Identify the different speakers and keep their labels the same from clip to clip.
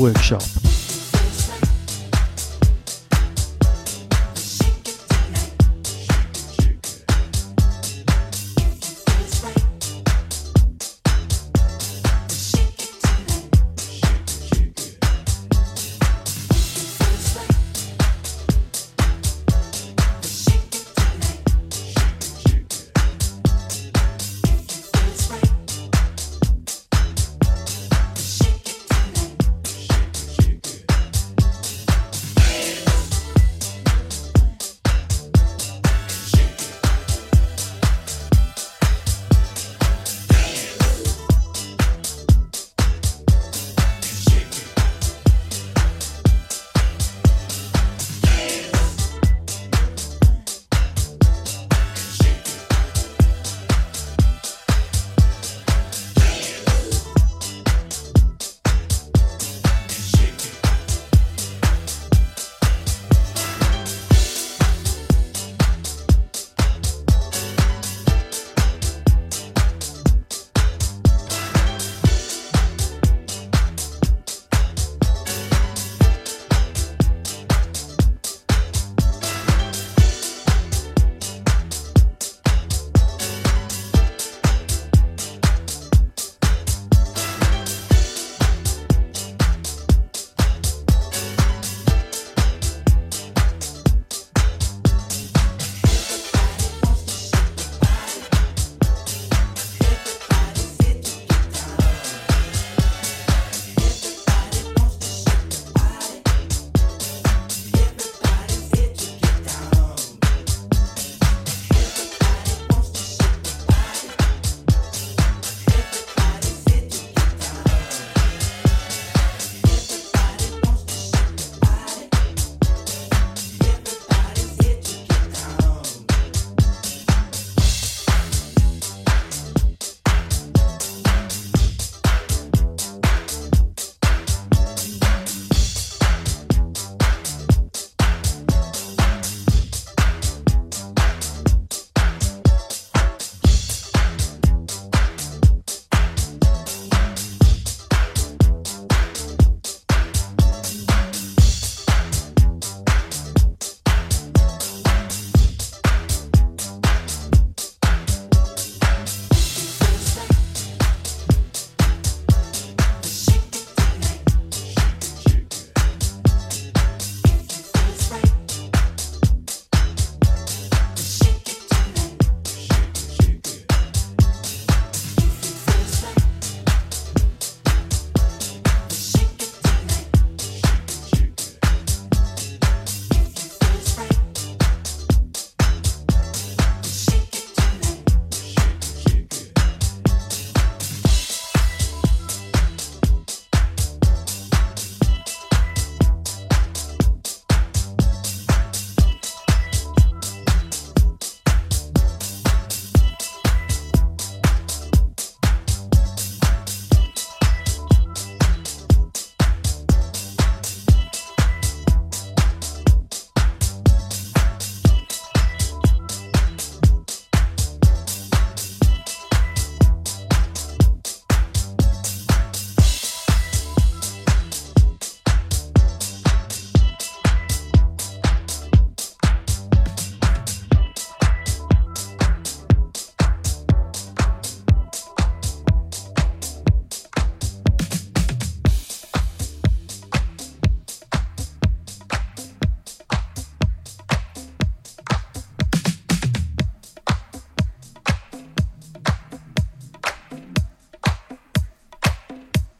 Speaker 1: Workshop.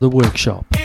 Speaker 1: The Workshop.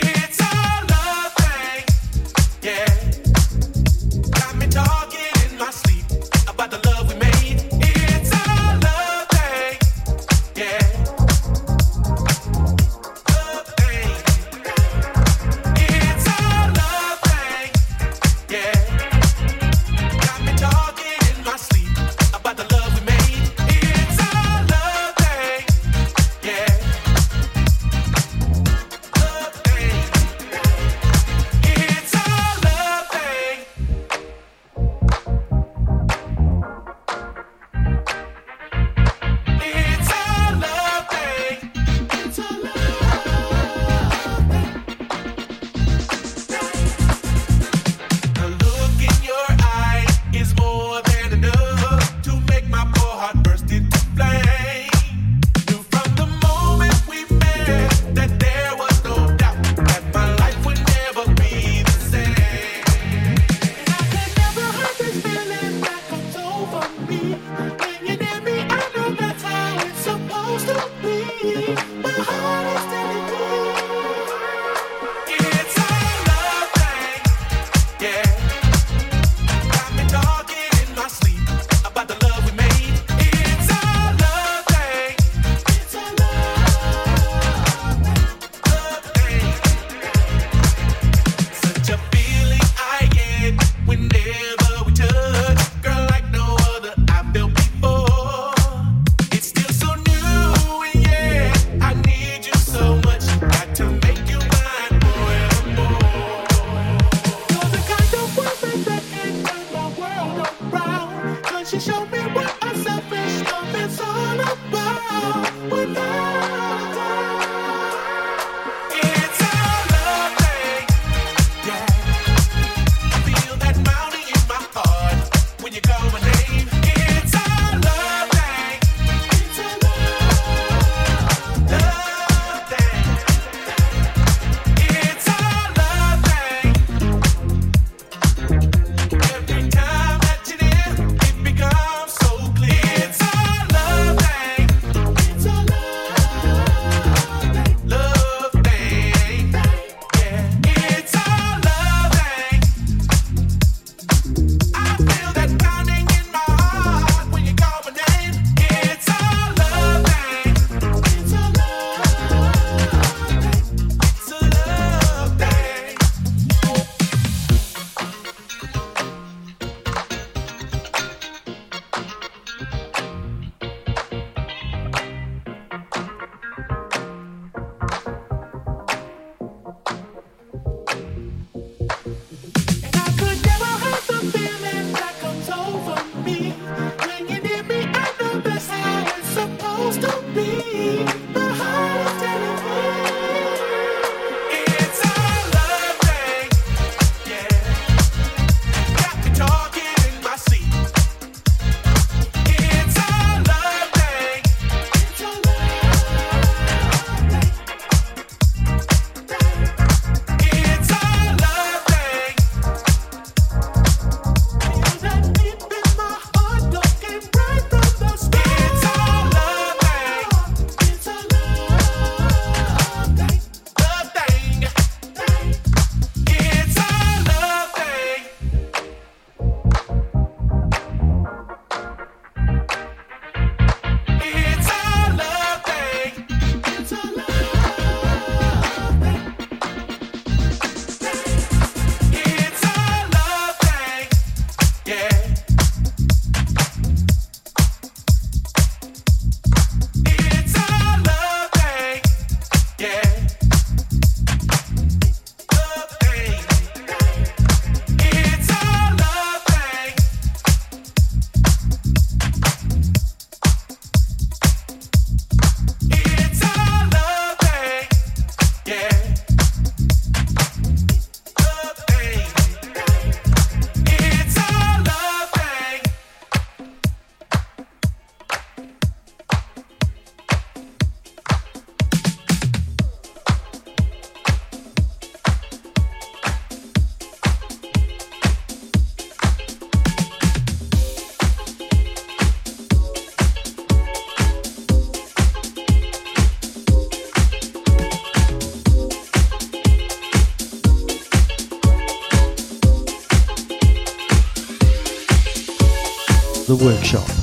Speaker 2: Workshop.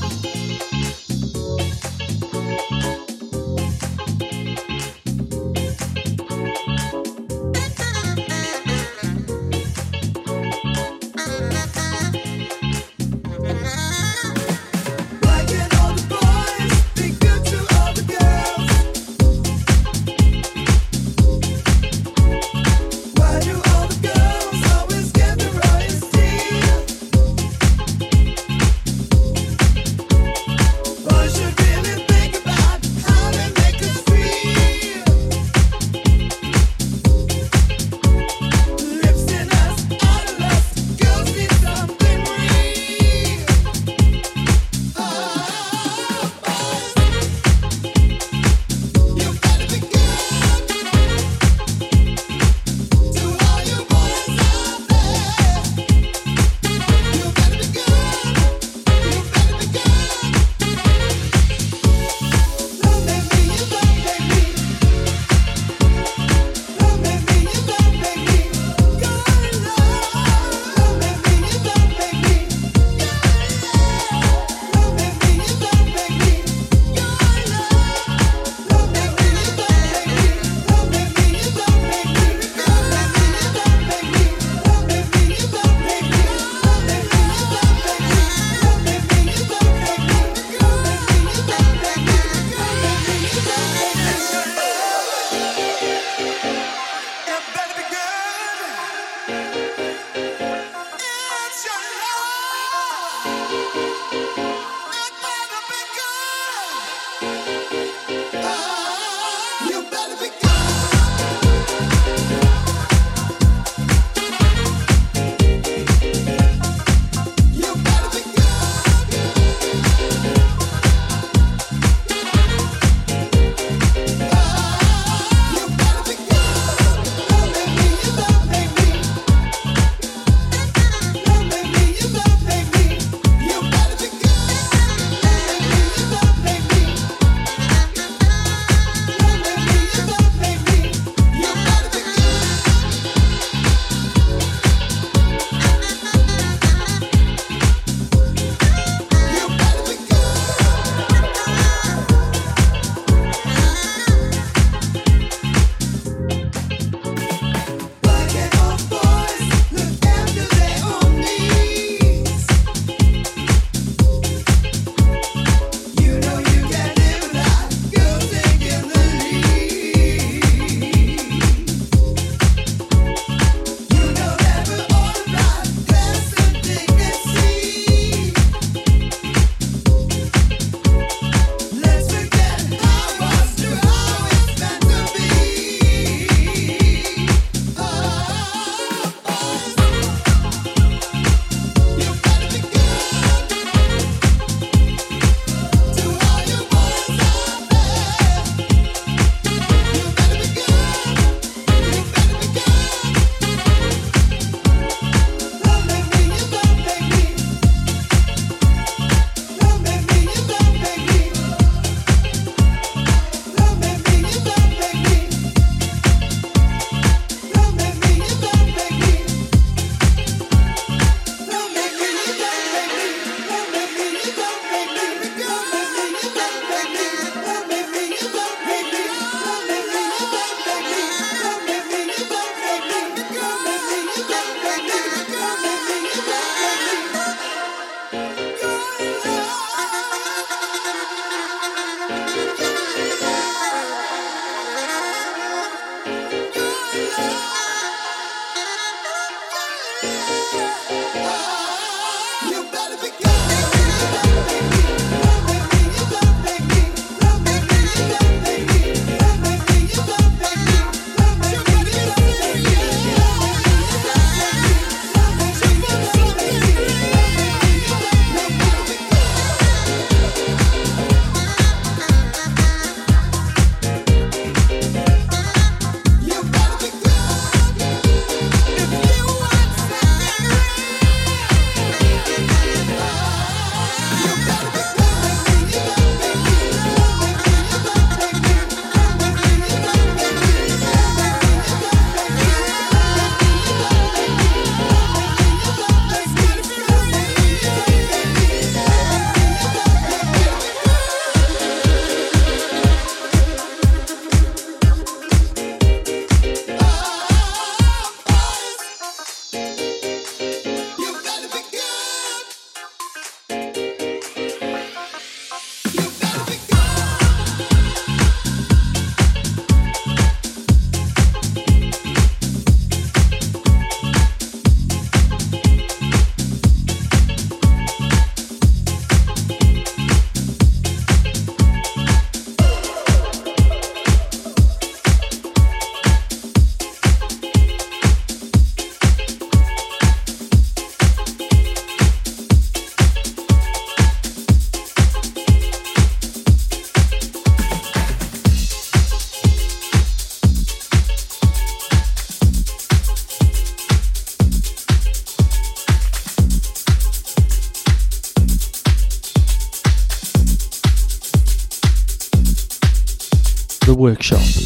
Speaker 3: Workshop.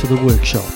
Speaker 3: To the workshop.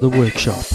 Speaker 3: The Workshop.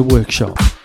Speaker 1: The Workshop.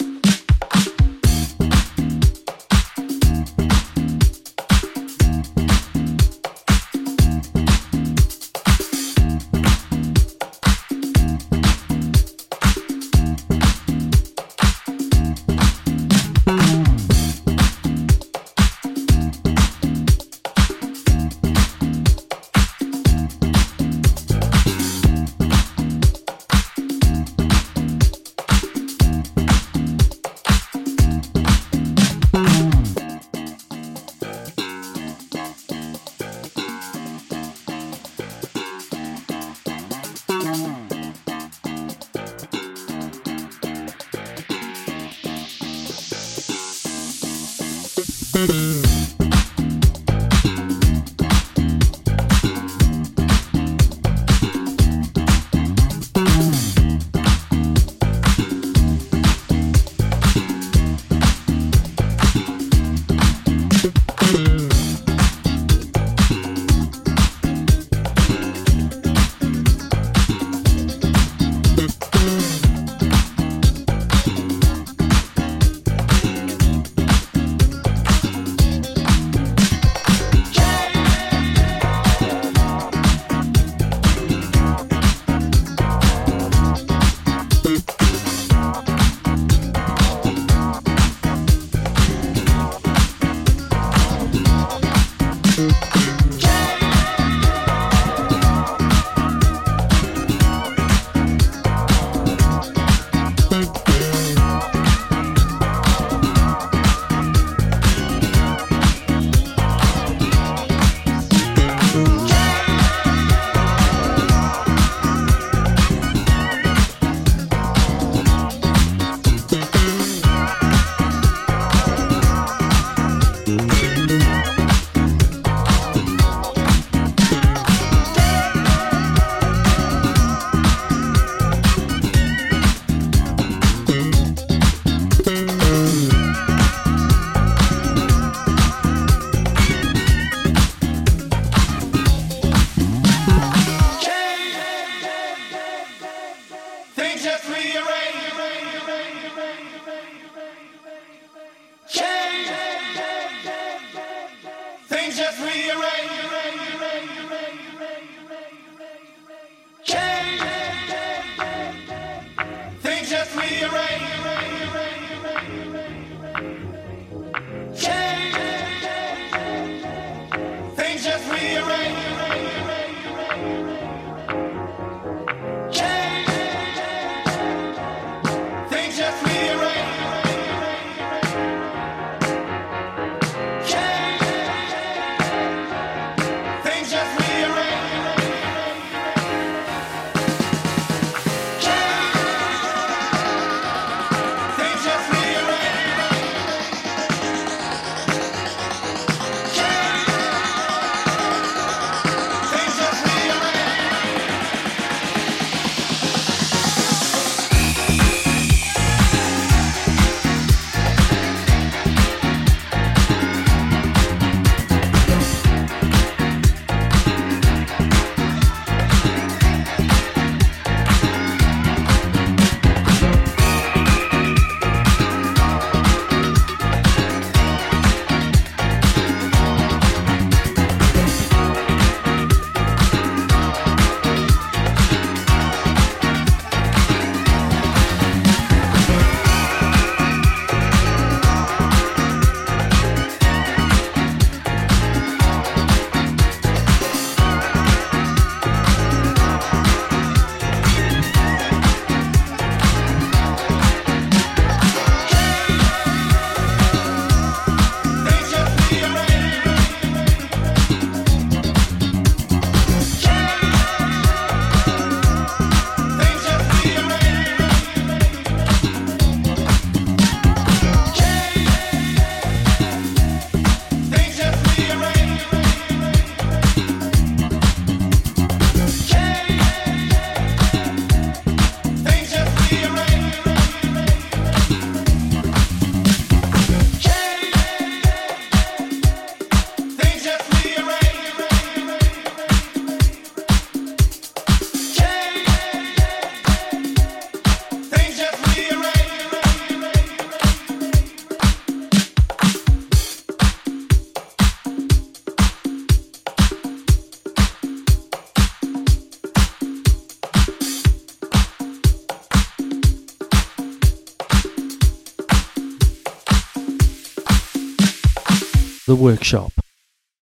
Speaker 3: The Workshop.